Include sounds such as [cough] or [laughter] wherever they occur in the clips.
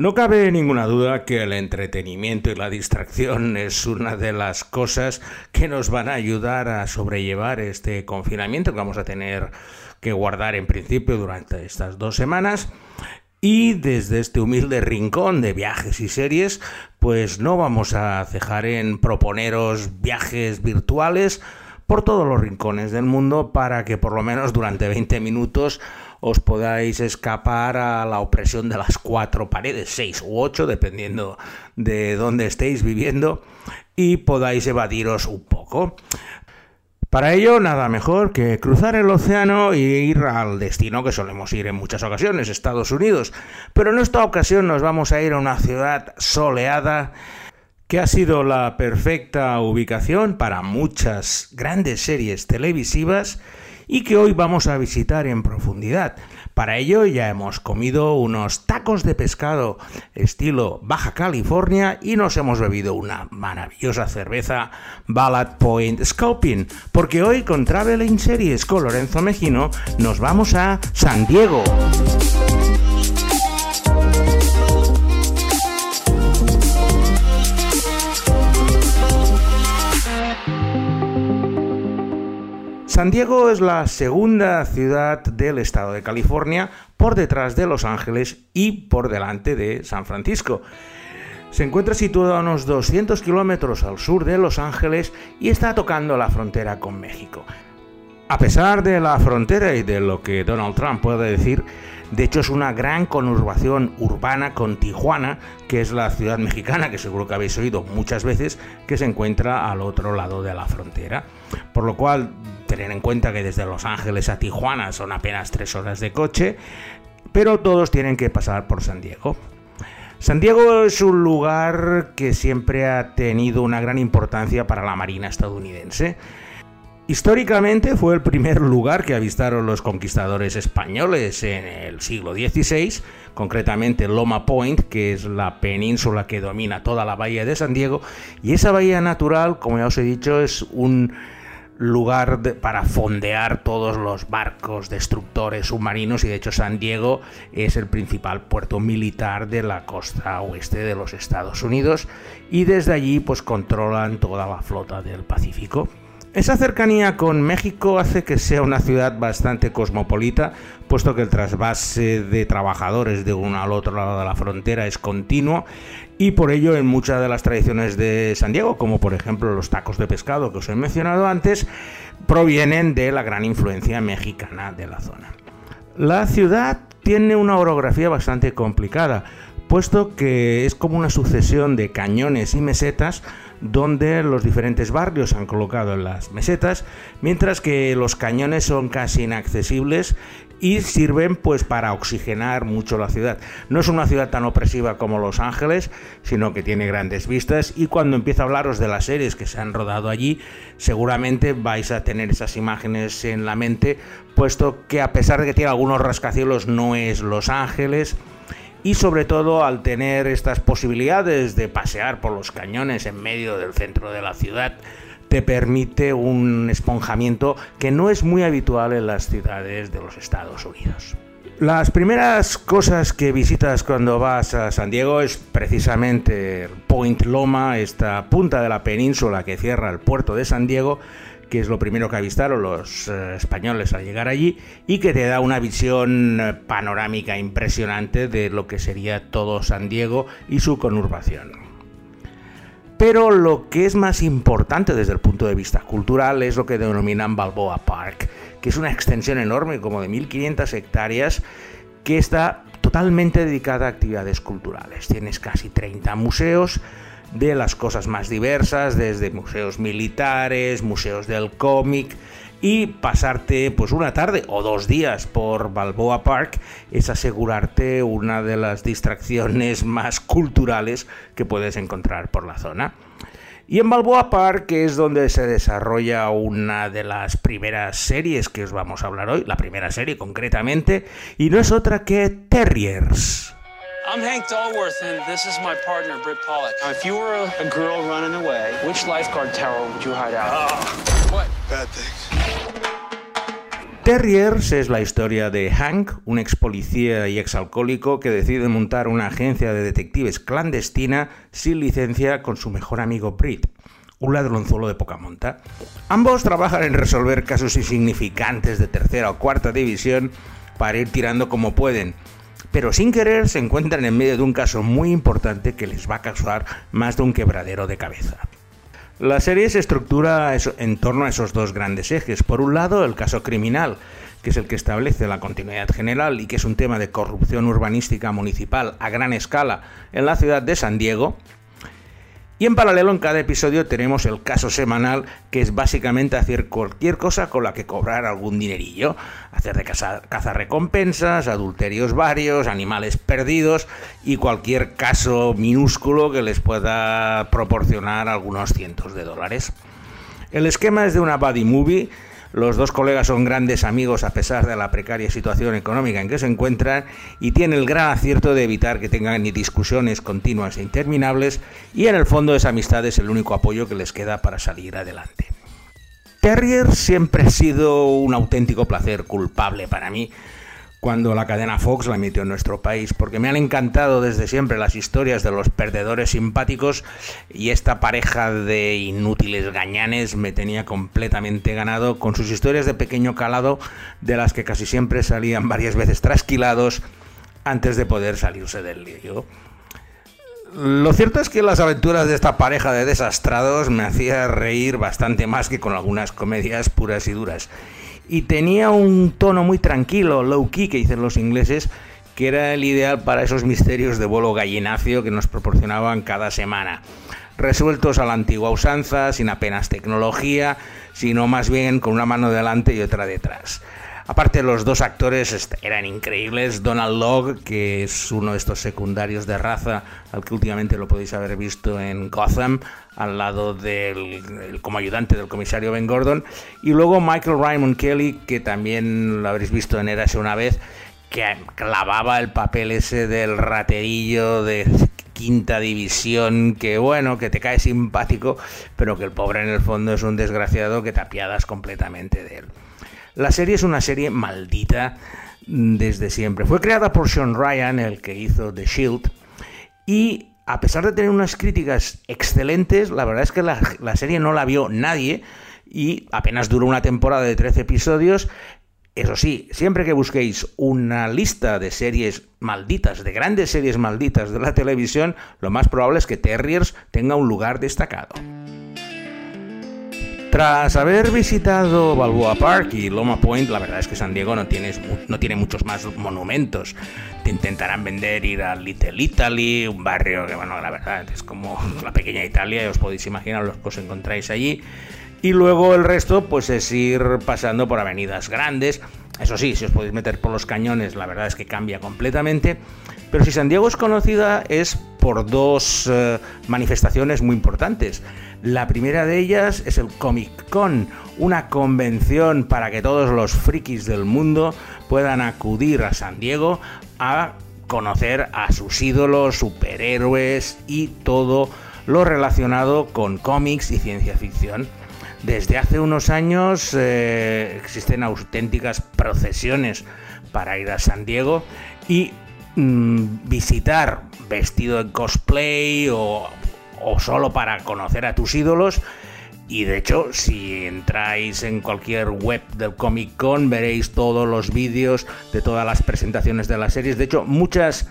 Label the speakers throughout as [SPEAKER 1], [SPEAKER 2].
[SPEAKER 1] No cabe ninguna duda que el entretenimiento y la distracción es una de las cosas que nos van a ayudar a sobrellevar este confinamiento que vamos a tener que guardar en principio durante estas dos semanas. Y desde este humilde rincón de viajes y series, pues no vamos a cejar en proponeros viajes virtuales por todos los rincones del mundo para que por lo menos durante 20 minutos os podáis escapar a la opresión de las cuatro paredes, seis u ocho, dependiendo de dónde estéis viviendo, y podáis evadiros un poco. Para ello, nada mejor que cruzar el océano e ir al destino que solemos ir en muchas ocasiones, Estados Unidos. Pero en esta ocasión nos vamos a ir a una ciudad soleada que ha sido la perfecta ubicación para muchas grandes series televisivas y que hoy vamos a visitar en profundidad. Para ello ya hemos comido unos tacos de pescado estilo Baja California y nos hemos bebido una maravillosa cerveza Ballad Point Scoping, porque hoy con Traveling Series con Lorenzo Mejino nos vamos a San Diego. San Diego es la segunda ciudad del estado de California por detrás de Los Ángeles y por delante de San Francisco. Se encuentra situado a unos 200 kilómetros al sur de Los Ángeles y está tocando la frontera con México. A pesar de la frontera y de lo que Donald Trump puede decir, de hecho es una gran conurbación urbana con Tijuana, que es la ciudad mexicana que seguro que habéis oído muchas veces, que se encuentra al otro lado de la frontera. Por lo cual Tener en cuenta que desde Los Ángeles a Tijuana son apenas tres horas de coche, pero todos tienen que pasar por San Diego. San Diego es un lugar que siempre ha tenido una gran importancia para la Marina estadounidense. Históricamente fue el primer lugar que avistaron los conquistadores españoles en el siglo XVI, concretamente Loma Point, que es la península que domina toda la bahía de San Diego, y esa bahía natural, como ya os he dicho, es un lugar para fondear todos los barcos destructores submarinos y de hecho San Diego es el principal puerto militar de la costa oeste de los Estados Unidos y desde allí pues controlan toda la flota del Pacífico. Esa cercanía con México hace que sea una ciudad bastante cosmopolita, puesto que el trasvase de trabajadores de uno al otro lado de la frontera es continuo y por ello en muchas de las tradiciones de San Diego, como por ejemplo los tacos de pescado que os he mencionado antes, provienen de la gran influencia mexicana de la zona. La ciudad tiene una orografía bastante complicada, puesto que es como una sucesión de cañones y mesetas donde los diferentes barrios han colocado en las mesetas, mientras que los cañones son casi inaccesibles y sirven pues para oxigenar mucho la ciudad. No es una ciudad tan opresiva como Los Ángeles, sino que tiene grandes vistas y cuando empiezo a hablaros de las series que se han rodado allí, seguramente vais a tener esas imágenes en la mente, puesto que a pesar de que tiene algunos rascacielos no es Los Ángeles y sobre todo al tener estas posibilidades de pasear por los cañones en medio del centro de la ciudad, te permite un esponjamiento que no es muy habitual en las ciudades de los Estados Unidos. Las primeras cosas que visitas cuando vas a San Diego es precisamente Point Loma, esta punta de la península que cierra el puerto de San Diego, que es lo primero que avistaron los eh, españoles al llegar allí y que te da una visión eh, panorámica impresionante de lo que sería todo San Diego y su conurbación. Pero lo que es más importante desde el punto de vista cultural es lo que denominan Balboa Park, que es una extensión enorme, como de 1.500 hectáreas, que está totalmente dedicada a actividades culturales. Tienes casi 30 museos de las cosas más diversas, desde museos militares, museos del cómic, y pasarte pues una tarde o dos días por Balboa Park es asegurarte una de las distracciones [laughs] más culturales que puedes encontrar por la zona. Y en Balboa Park es donde se desarrolla una de las primeras series que os vamos a hablar hoy, la primera serie concretamente, y no es otra que Terriers. I'm Hank Dolworth, and this is my partner, Britt Pollock. Now, if you were a, a girl running away, which lifeguard tower would you hide out? Uh, what? Bad things. Terriers es la historia de Hank, un ex policía y ex alcohólico que decide montar una agencia de detectives clandestina sin licencia con su mejor amigo Britt, un ladronzuelo de poca monta. Ambos trabajan en resolver casos insignificantes de tercera o cuarta división para ir tirando como pueden, pero sin querer se encuentran en medio de un caso muy importante que les va a causar más de un quebradero de cabeza. La serie se estructura en torno a esos dos grandes ejes. Por un lado, el caso criminal, que es el que establece la continuidad general y que es un tema de corrupción urbanística municipal a gran escala en la ciudad de San Diego, y en paralelo en cada episodio tenemos el caso semanal, que es básicamente hacer cualquier cosa con la que cobrar algún dinerillo. Hacer de caza, recompensas, adulterios varios, animales perdidos y cualquier caso minúsculo que les pueda proporcionar algunos cientos de dólares. El esquema es de una buddy movie los dos colegas son grandes amigos a pesar de la precaria situación económica en que se encuentran y tienen el gran acierto de evitar que tengan ni discusiones continuas e interminables y en el fondo esa amistad es el único apoyo que les queda para salir adelante. Terrier siempre ha sido un auténtico placer culpable para mí cuando la cadena Fox la emitió en nuestro país, porque me han encantado desde siempre las historias de los perdedores simpáticos y esta pareja de inútiles gañanes me tenía completamente ganado con sus historias de pequeño calado, de las que casi siempre salían varias veces trasquilados antes de poder salirse del lío. Lo cierto es que las aventuras de esta pareja de desastrados me hacía reír bastante más que con algunas comedias puras y duras y tenía un tono muy tranquilo, low key que dicen los ingleses, que era el ideal para esos misterios de vuelo gallinacio que nos proporcionaban cada semana. Resueltos a la antigua usanza, sin apenas tecnología, sino más bien con una mano delante y otra detrás. Aparte, los dos actores eran increíbles. Donald Logg, que es uno de estos secundarios de raza, al que últimamente lo podéis haber visto en Gotham, al lado del como ayudante del comisario Ben Gordon. Y luego Michael Raymond Kelly, que también lo habréis visto en Érase una vez, que clavaba el papel ese del raterillo de quinta división, que bueno, que te cae simpático, pero que el pobre en el fondo es un desgraciado que te apiadas completamente de él. La serie es una serie maldita desde siempre. Fue creada por Sean Ryan, el que hizo The Shield, y a pesar de tener unas críticas excelentes, la verdad es que la, serie no la vio nadie y apenas duró una temporada de 13 episodios. Eso sí, siempre que busquéis una lista de series malditas, de grandes series malditas de la televisión, lo más probable es que Terriers tenga un lugar destacado. Tras haber visitado Balboa Park y Loma Point, la verdad es que San Diego no, no tiene muchos más monumentos. Te intentarán vender ir a Little Italy, un barrio que, bueno, la verdad es como [laughs] la pequeña Italia, y os podéis imaginar los que os encontráis allí. Y luego el resto, pues es ir pasando por avenidas grandes. Eso sí, si os podéis meter por los cañones, la verdad es que cambia completamente. Pero si San Diego es conocida es por dos eh, manifestaciones muy importantes. La primera de ellas es el Comic Con, una convención para que todos los frikis del mundo puedan acudir a San Diego a conocer a sus ídolos, superhéroes y todo lo relacionado con cómics y ciencia ficción. Desde hace unos años eh, existen auténticas procesiones para ir a San Diego y mm, visitar vestido en cosplay o o solo para conocer a tus ídolos. Y de hecho, si entráis en cualquier web del Comic Con, veréis todos los vídeos de todas las presentaciones de las series. De hecho, muchas,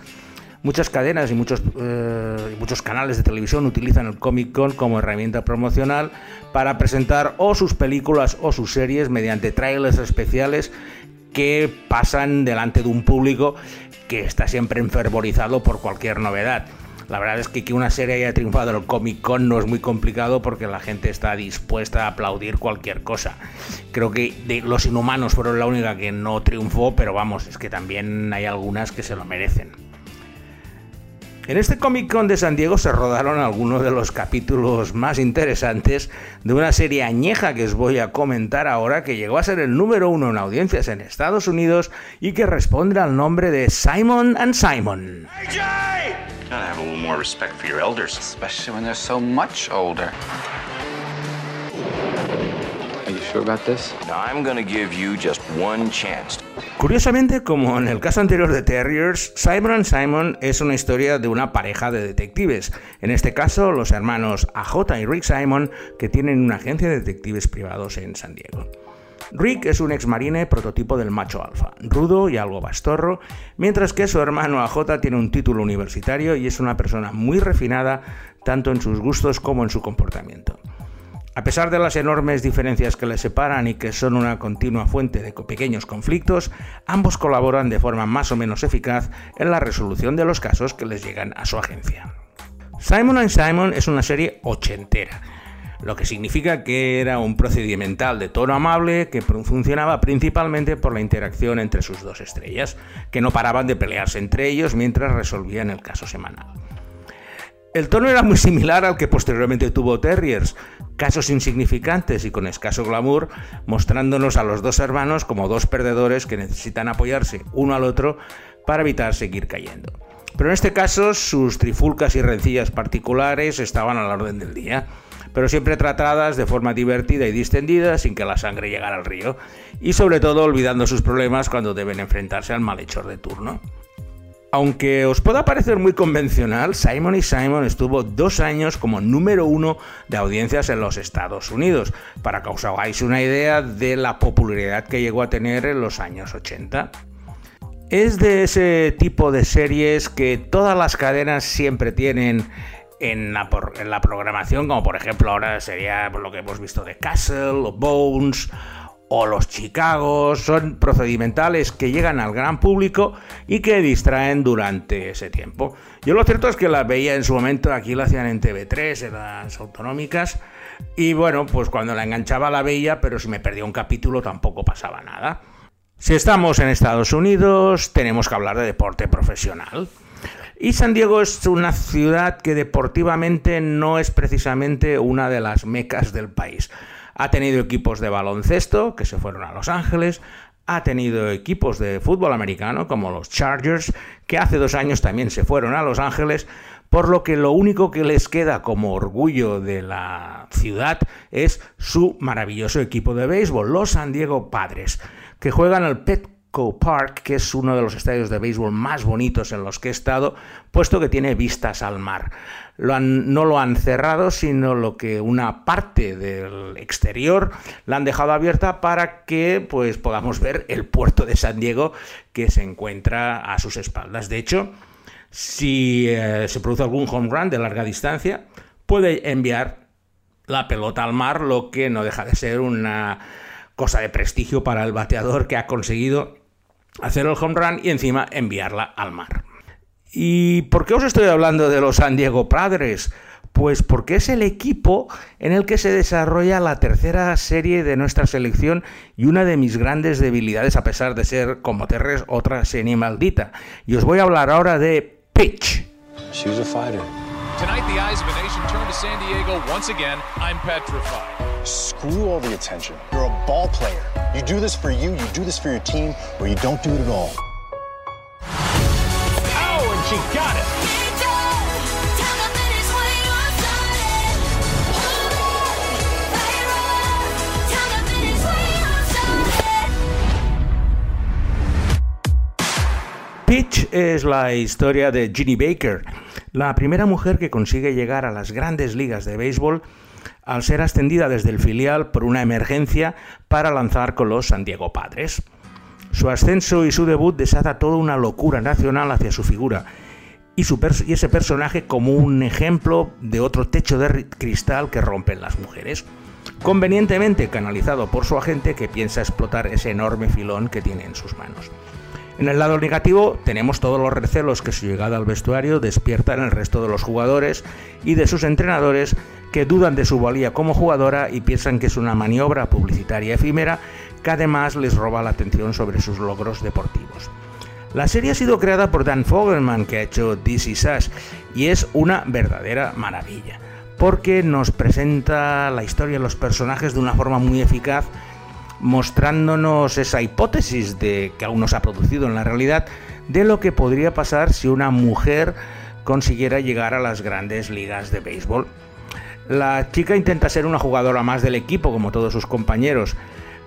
[SPEAKER 1] muchas cadenas y muchos, eh, muchos canales de televisión utilizan el Comic Con como herramienta promocional para presentar o sus películas o sus series mediante trailers especiales que pasan delante de un público que está siempre enfervorizado por cualquier novedad. La verdad es que que una serie haya triunfado en el Comic Con no es muy complicado porque la gente está dispuesta a aplaudir cualquier cosa. Creo que Los Inhumanos fueron la única que no triunfó, pero vamos, es que también hay algunas que se lo merecen. En este Comic Con de San Diego se rodaron algunos de los capítulos más interesantes de una serie añeja que os voy a comentar ahora que llegó a ser el número uno en audiencias en Estados Unidos y que responde al nombre de Simon and Simon. Gotta have a little more respect for your elders. Especially when they're so much older. Are you sure? Curiosamente, como en el caso anterior de Terriers, Simon Simon es una historia de una pareja de detectives. En este caso, los hermanos AJ y Rick Simon, que tienen una agencia de detectives privados en San Diego. Rick es un ex marine prototipo del macho alfa, rudo y algo bastorro, mientras que su hermano AJ tiene un título universitario y es una persona muy refinada tanto en sus gustos como en su comportamiento. A pesar de las enormes diferencias que les separan y que son una continua fuente de pequeños conflictos, ambos colaboran de forma más o menos eficaz en la resolución de los casos que les llegan a su agencia. Simon and Simon es una serie ochentera lo que significa que era un procedimental de tono amable que funcionaba principalmente por la interacción entre sus dos estrellas, que no paraban de pelearse entre ellos mientras resolvían el caso semanal. El tono era muy similar al que posteriormente tuvo Terriers, casos insignificantes y con escaso glamour, mostrándonos a los dos hermanos como dos perdedores que necesitan apoyarse uno al otro para evitar seguir cayendo. Pero en este caso sus trifulcas y rencillas particulares estaban a la orden del día pero siempre tratadas de forma divertida y distendida sin que la sangre llegara al río, y sobre todo olvidando sus problemas cuando deben enfrentarse al malhechor de turno. Aunque os pueda parecer muy convencional, Simon y Simon estuvo dos años como número uno de audiencias en los Estados Unidos, para que os hagáis una idea de la popularidad que llegó a tener en los años 80. Es de ese tipo de series que todas las cadenas siempre tienen en la, en la, programación, como por ejemplo ahora sería lo que hemos visto de Castle o Bones o los Chicago, son procedimentales que llegan al gran público y que distraen durante ese tiempo. Yo lo cierto es que las veía en su momento, aquí lo hacían en TV3, en las autonómicas, y bueno, pues cuando la enganchaba la veía, pero si me perdía un capítulo tampoco pasaba nada. Si estamos en Estados Unidos, tenemos que hablar de deporte profesional. Y San Diego es una ciudad que deportivamente no es precisamente una de las mecas del país. Ha tenido equipos de baloncesto que se fueron a Los Ángeles, ha tenido equipos de fútbol americano como los Chargers, que hace dos años también se fueron a Los Ángeles, por lo que lo único que les queda como orgullo de la ciudad es su maravilloso equipo de béisbol, los San Diego Padres, que juegan el Pet Park, que es uno de los estadios de béisbol más bonitos en los que he estado, puesto que tiene vistas al mar. no lo han cerrado, sino lo que una parte del exterior la han dejado abierta para que pues, podamos ver el puerto de San Diego que se encuentra a sus espaldas. De hecho, si eh, se produce algún home run de larga distancia, puede enviar la pelota al mar, lo que no deja de ser una cosa de prestigio para el bateador que ha conseguido hacer el home run y encima enviarla al mar. ¿Y por qué os estoy hablando de los San Diego Padres? Pues porque es el equipo en el que se desarrolla la tercera serie de nuestra selección y una de mis grandes debilidades, a pesar de ser como Terres otra serie maldita. Y os voy a hablar ahora de Pitch. Tonight, the eyes of a nation turn to San Diego once again. I'm petrified. Screw all the attention. You're a ball player. You do this for you, you do this for your team, or you don't do it at all. Oh, and she got it. Pitch es la historia de Ginny Baker, la primera mujer que consigue llegar a las grandes ligas de béisbol al ser ascendida desde el filial por una emergencia para lanzar con los San Diego Padres. Su ascenso y su debut desata toda una locura nacional hacia su figura y, y ese personaje como un ejemplo de otro techo de cristal que rompen las mujeres, convenientemente canalizado por su agente que piensa explotar ese enorme filón que tiene en sus manos. En el lado negativo tenemos todos los recelos que su llegada al vestuario despierta en el resto de los jugadores y de sus entrenadores que dudan de su valía como jugadora y piensan que es una maniobra publicitaria efímera que además les roba la atención sobre sus logros deportivos. La serie ha sido creada por Dan Fogelman, que ha hecho DC Sash, y es una verdadera maravilla, porque nos presenta la historia de los personajes de una forma muy eficaz mostrándonos esa hipótesis de que aún no se ha producido en la realidad de lo que podría pasar si una mujer consiguiera llegar a las grandes ligas de béisbol. La chica intenta ser una jugadora más del equipo, como todos sus compañeros,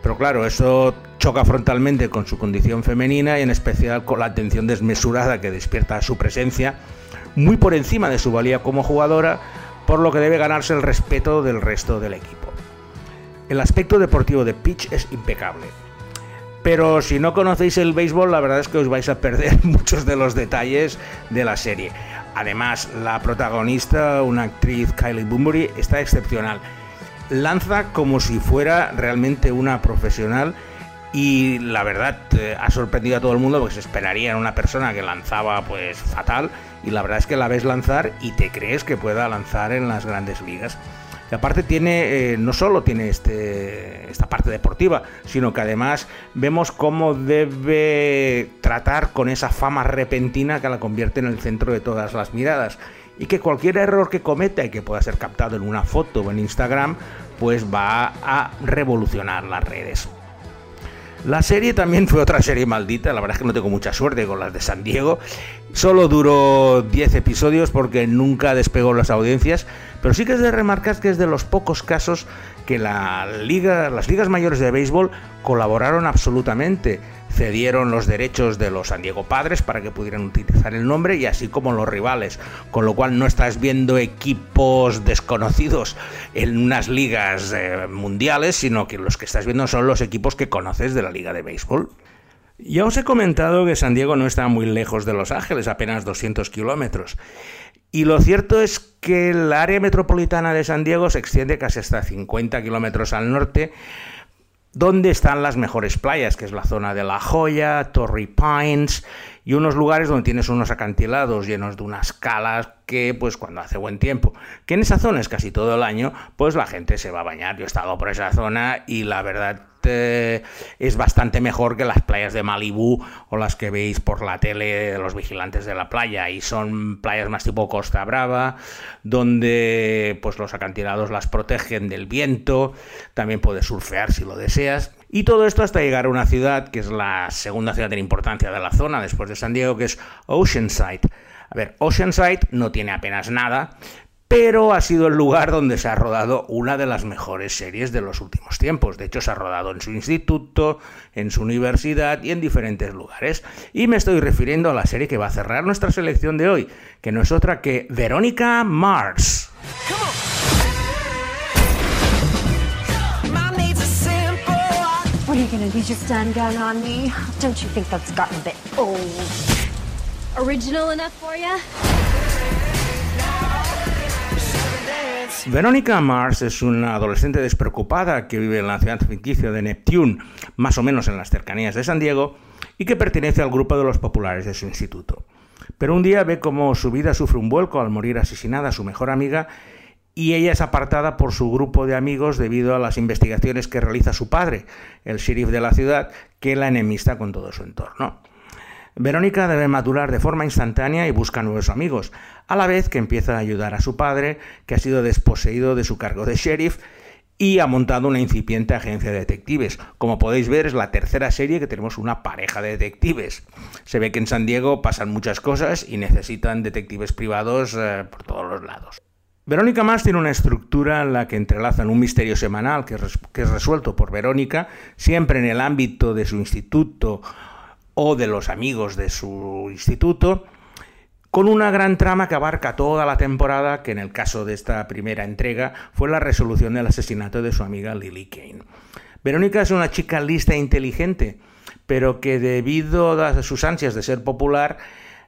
[SPEAKER 1] pero claro, eso choca frontalmente con su condición femenina y en especial con la atención desmesurada que despierta su presencia, muy por encima de su valía como jugadora, por lo que debe ganarse el respeto del resto del equipo. El aspecto deportivo de Pitch es impecable. Pero si no conocéis el béisbol, la verdad es que os vais a perder [laughs] muchos de los detalles de la serie. Además, la protagonista, una actriz, Kylie Bunbury, está excepcional lanza como si fuera realmente una profesional y la verdad eh, ha sorprendido a todo el mundo porque se esperaría en una persona que lanzaba pues fatal y la verdad es que la ves lanzar y te crees que pueda lanzar en las grandes ligas. Y aparte tiene, eh, no solo tiene este, esta parte deportiva, sino que además vemos cómo debe tratar con esa fama repentina que la convierte en el centro de todas las miradas y que cualquier error que cometa y que pueda ser captado en una foto o en Instagram, pues va a revolucionar las redes. La serie también fue otra serie maldita, la verdad es que no tengo mucha suerte con las de San Diego. Solo duró 10 episodios porque nunca despegó las audiencias, pero sí que es de remarcar que es de los pocos casos que las ligas mayores de béisbol colaboraron absolutamente cedieron los derechos de los San Diego Padres para que pudieran utilizar el nombre y así como los rivales, con lo cual no estás viendo equipos desconocidos en unas ligas eh, mundiales, sino que los que estás viendo son los equipos que conoces de la liga de béisbol. Ya os he comentado que San Diego no está muy lejos de Los Ángeles, apenas 200 kilómetros. Y lo cierto es que el área metropolitana de San Diego se extiende casi hasta 50 kilómetros al norte, donde están las mejores playas, que es la zona de La Joya, Torrey Pines y unos lugares donde tienes unos acantilados llenos de unas calas que pues cuando hace buen tiempo, que en esa zona es casi todo el año, pues la gente se va a bañar. Yo he estado por esa zona y la verdad eh, es bastante mejor que las playas de Malibú o las que veis por la tele de los vigilantes de la playa. Y son playas más tipo Costa Brava, donde pues los acantilados las protegen del viento, también puedes surfear si lo deseas. Y todo esto hasta llegar a una ciudad que es la segunda ciudad en importancia de la zona después de San Diego, que es Oceanside. A ver, Oceanside no tiene apenas nada, pero ha sido el lugar donde se ha rodado una de las mejores series de los últimos tiempos. De hecho, se ha rodado en su instituto, en su universidad y en diferentes lugares. Y me estoy refiriendo a la serie que va a cerrar nuestra selección de hoy, que no es otra que Verónica Mars. Verónica Mars es una adolescente despreocupada que vive en la ciudad ficticia de Neptune, más o menos en las cercanías de San Diego, y que pertenece al grupo de los populares de su instituto. Pero un día ve cómo su vida sufre un vuelco al morir asesinada su mejor amiga y ella es apartada por su grupo de amigos debido a las investigaciones que realiza su padre, el sheriff de la ciudad, que la enemista con todo su entorno. Verónica debe madurar de forma instantánea y busca nuevos amigos, a la vez que empieza a ayudar a su padre, que ha sido desposeído de su cargo de sheriff y ha montado una incipiente agencia de detectives. Como podéis ver, es la tercera serie que tenemos una pareja de detectives. Se ve que en San Diego pasan muchas cosas y necesitan detectives privados eh, por todos los lados. Verónica Más tiene una estructura en la que entrelazan un misterio semanal que es resuelto por Verónica, siempre en el ámbito de su instituto o de los amigos de su instituto, con una gran trama que abarca toda la temporada, que en el caso de esta primera entrega fue la resolución del asesinato de su amiga Lily Kane. Verónica es una chica lista e inteligente, pero que debido a sus ansias de ser popular,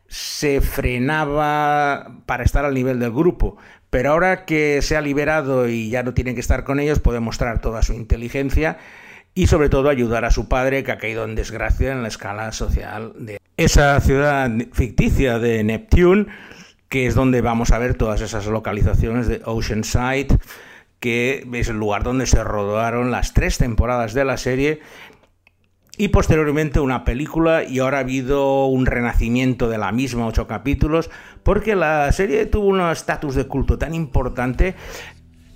[SPEAKER 1] se frenaba para estar al nivel del grupo. Pero ahora que se ha liberado y ya no tiene que estar con ellos, puede mostrar toda su inteligencia y sobre todo ayudar a su padre que ha caído en desgracia en la escala social de esa ciudad ficticia de Neptune, que es donde vamos a ver todas esas localizaciones de Oceanside, que es el lugar donde se rodaron las tres temporadas de la serie y posteriormente una película y ahora ha habido un renacimiento de la misma, ocho capítulos, porque la serie tuvo un estatus de culto tan importante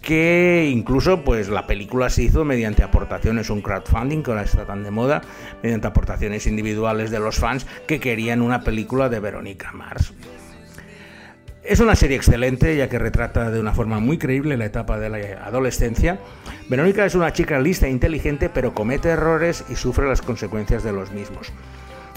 [SPEAKER 1] que incluso pues la película se hizo mediante aportaciones, un crowdfunding que ahora está tan de moda, mediante aportaciones individuales de los fans que querían una película de Verónica Mars. Es una serie excelente ya que retrata de una forma muy creíble la etapa de la adolescencia. Verónica es una chica lista e inteligente pero comete errores y sufre las consecuencias de los mismos.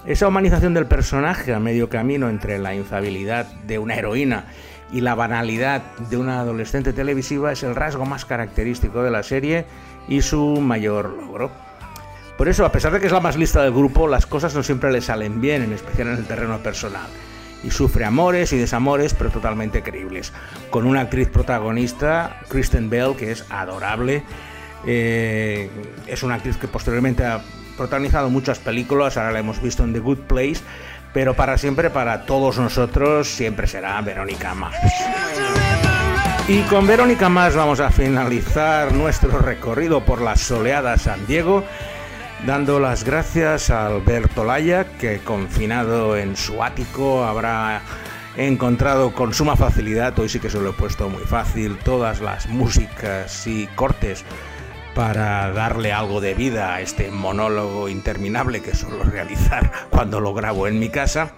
[SPEAKER 1] Esa humanización del personaje a medio camino entre la infabilidad de una heroína y la banalidad de una adolescente televisiva es el rasgo más característico de la serie y su mayor logro. Por eso, a pesar de que es la más lista del grupo, las cosas no siempre le salen bien, en especial en el terreno personal. Y sufre amores y desamores, pero totalmente creíbles. Con una actriz protagonista, Kristen Bell, que es adorable. Eh, es una actriz que posteriormente ha protagonizado muchas películas, ahora la hemos visto en The Good Place, pero para siempre, para todos nosotros, siempre será Verónica Mars. Y con Verónica Mars vamos a finalizar nuestro recorrido por la soleada San Diego dando las gracias a Alberto Laya, que confinado en su ático habrá encontrado con suma facilidad, hoy sí que se lo he puesto muy fácil, todas las músicas y cortes para darle algo de vida a este monólogo interminable que suelo realizar cuando lo grabo en mi casa.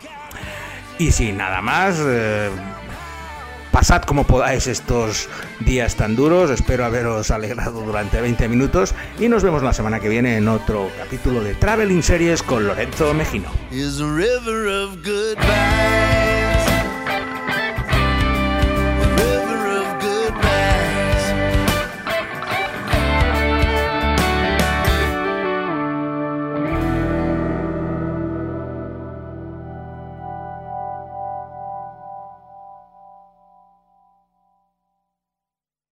[SPEAKER 1] Y sin nada más, eh, Pasad como podáis estos días tan duros, espero haberos alegrado durante 20 minutos. Y nos vemos la semana que viene en otro capítulo de Traveling Series con Lorenzo Mejino.